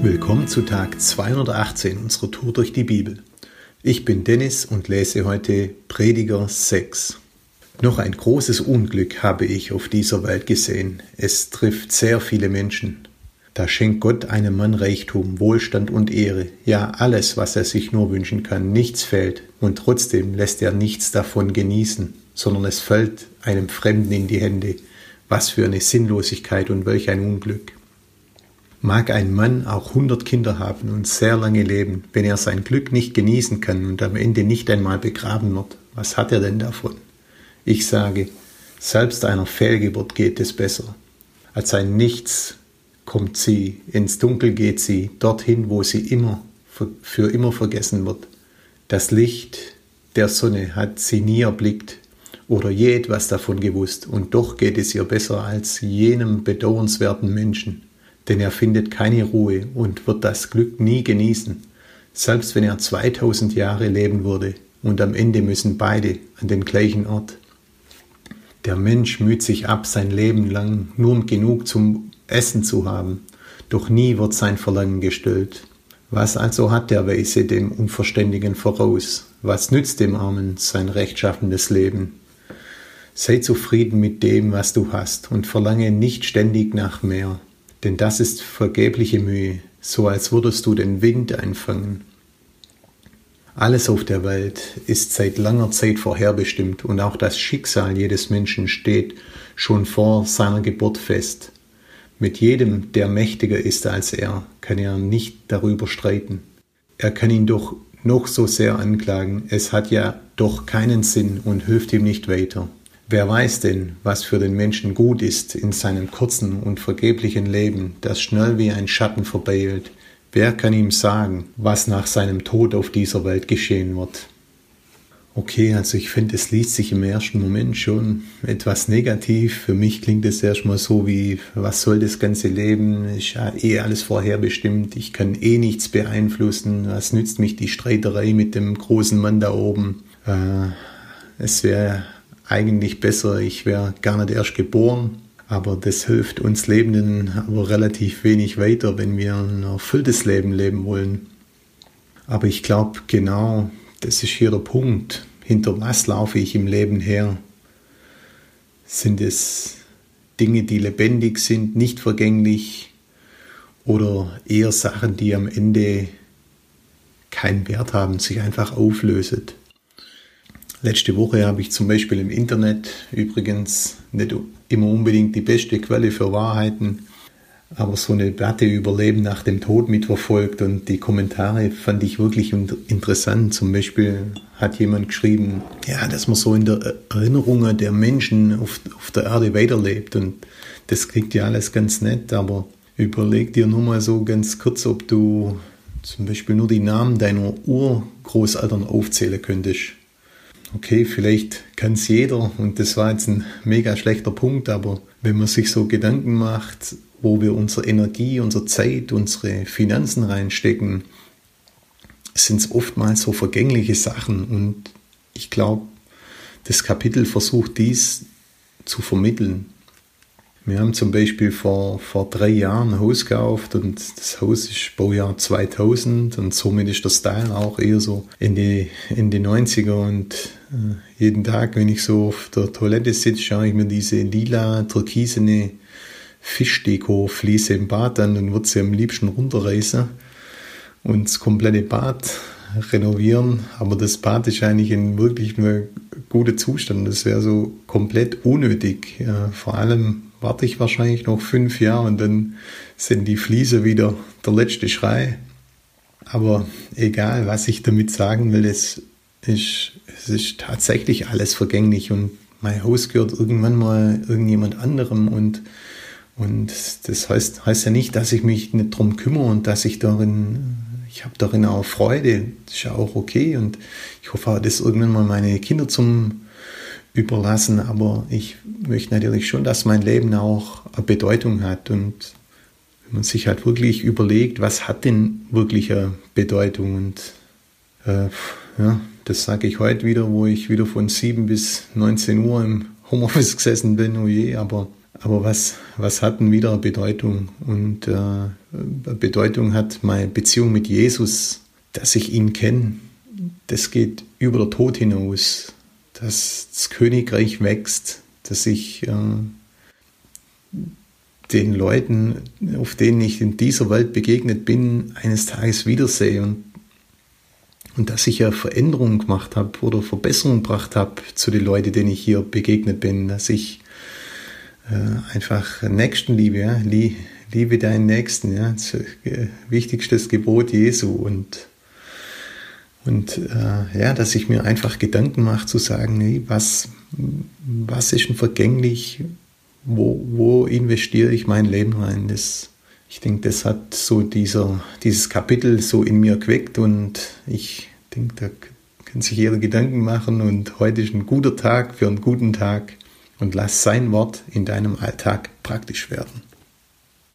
Willkommen zu Tag 218 unserer Tour durch die Bibel. Ich bin Dennis und lese heute Prediger 6. Noch ein großes Unglück habe ich auf dieser Welt gesehen. Es trifft sehr viele Menschen. Da schenkt Gott einem Mann Reichtum, Wohlstand und Ehre, ja alles, was er sich nur wünschen kann, nichts fehlt, und trotzdem lässt er nichts davon genießen, sondern es fällt einem Fremden in die Hände. Was für eine Sinnlosigkeit und welch ein Unglück. Mag ein Mann auch hundert Kinder haben und sehr lange leben, wenn er sein Glück nicht genießen kann und am Ende nicht einmal begraben wird, was hat er denn davon? Ich sage, selbst einer Fehlgeburt geht es besser. Als ein Nichts kommt sie, ins Dunkel geht sie, dorthin, wo sie immer, für immer vergessen wird. Das Licht der Sonne hat sie nie erblickt oder je etwas davon gewusst, und doch geht es ihr besser als jenem bedauernswerten Menschen denn er findet keine Ruhe und wird das Glück nie genießen, selbst wenn er 2000 Jahre leben würde und am Ende müssen beide an den gleichen Ort. Der Mensch müht sich ab sein Leben lang, nur um genug zum Essen zu haben, doch nie wird sein Verlangen gestillt. Was also hat der Weise dem Unverständigen voraus? Was nützt dem Armen sein rechtschaffendes Leben? Sei zufrieden mit dem, was du hast, und verlange nicht ständig nach mehr denn das ist vergebliche Mühe, so als würdest du den Wind einfangen. Alles auf der Welt ist seit langer Zeit vorherbestimmt und auch das Schicksal jedes Menschen steht schon vor seiner Geburt fest. Mit jedem, der mächtiger ist als er, kann er nicht darüber streiten. Er kann ihn doch noch so sehr anklagen, es hat ja doch keinen Sinn und hilft ihm nicht weiter. Wer weiß denn, was für den Menschen gut ist in seinem kurzen und vergeblichen Leben, das schnell wie ein Schatten verbeult? Wer kann ihm sagen, was nach seinem Tod auf dieser Welt geschehen wird? Okay, also ich finde, es liest sich im ersten Moment schon etwas negativ. Für mich klingt es erstmal so wie, was soll das ganze Leben? Ist ja eh alles vorherbestimmt. Ich kann eh nichts beeinflussen. Was nützt mich die Streiterei mit dem großen Mann da oben? Äh, es wäre eigentlich besser, ich wäre gar nicht erst geboren. Aber das hilft uns Lebenden aber relativ wenig weiter, wenn wir ein erfülltes Leben leben wollen. Aber ich glaube, genau das ist hier der Punkt. Hinter was laufe ich im Leben her? Sind es Dinge, die lebendig sind, nicht vergänglich oder eher Sachen, die am Ende keinen Wert haben, sich einfach auflösen? Letzte Woche habe ich zum Beispiel im Internet übrigens nicht immer unbedingt die beste Quelle für Wahrheiten, aber so eine Debatte über Leben nach dem Tod mitverfolgt und die Kommentare fand ich wirklich interessant. Zum Beispiel hat jemand geschrieben, ja, dass man so in der Erinnerung der Menschen auf, auf der Erde weiterlebt und das klingt ja alles ganz nett, aber überleg dir nur mal so ganz kurz, ob du zum Beispiel nur die Namen deiner Urgroßeltern aufzählen könntest okay, vielleicht kann es jeder und das war jetzt ein mega schlechter Punkt, aber wenn man sich so Gedanken macht, wo wir unsere Energie, unsere Zeit, unsere Finanzen reinstecken, sind es oftmals so vergängliche Sachen und ich glaube, das Kapitel versucht dies zu vermitteln. Wir haben zum Beispiel vor, vor drei Jahren ein Haus gekauft und das Haus ist Baujahr 2000 und somit ist der Style auch eher so in die, in die 90er und äh, jeden Tag, wenn ich so auf der Toilette sitze, schaue ich mir diese lila, türkisene Fischdeko-Fliese im Bad an und würde sie am liebsten runterreißen und das komplette Bad renovieren. Aber das Bad ist eigentlich in wirklich einem guten Zustand. Das wäre so komplett unnötig. Ja, vor allem warte ich wahrscheinlich noch fünf Jahre und dann sind die Fliese wieder der letzte Schrei. Aber egal, was ich damit sagen will, es ist, es ist tatsächlich alles vergänglich und mein Haus gehört irgendwann mal irgendjemand anderem und, und das heißt, heißt ja nicht, dass ich mich nicht drum kümmere und dass ich darin, ich habe darin auch Freude, das ist ja auch okay und ich hoffe, dass irgendwann mal meine Kinder zum überlassen, aber ich möchte natürlich schon, dass mein Leben auch eine Bedeutung hat und wenn man sich halt wirklich überlegt, was hat denn wirklich eine Bedeutung und äh, ja, das sage ich heute wieder, wo ich wieder von 7 bis 19 Uhr im Homeoffice gesessen bin, oh je, aber Aber was, was hat denn wieder Bedeutung? Und äh, Bedeutung hat meine Beziehung mit Jesus, dass ich ihn kenne. Das geht über den Tod hinaus, dass das Königreich wächst, dass ich äh, den Leuten, auf denen ich in dieser Welt begegnet bin, eines Tages wiedersehe und, und dass ich ja Veränderungen gemacht habe oder Verbesserungen gebracht habe zu den Leuten, denen ich hier begegnet bin, dass ich äh, einfach Nächstenliebe, ja, liebe deinen Nächsten, ja, das äh, wichtigstes Gebot Jesu und und äh, ja, dass ich mir einfach Gedanken mache zu sagen, nee, was, was ist denn vergänglich, wo, wo investiere ich mein Leben rein? Das, ich denke, das hat so dieser, dieses Kapitel so in mir geweckt und ich denke, da kann sich jeder Gedanken machen und heute ist ein guter Tag für einen guten Tag und lass sein Wort in deinem Alltag praktisch werden.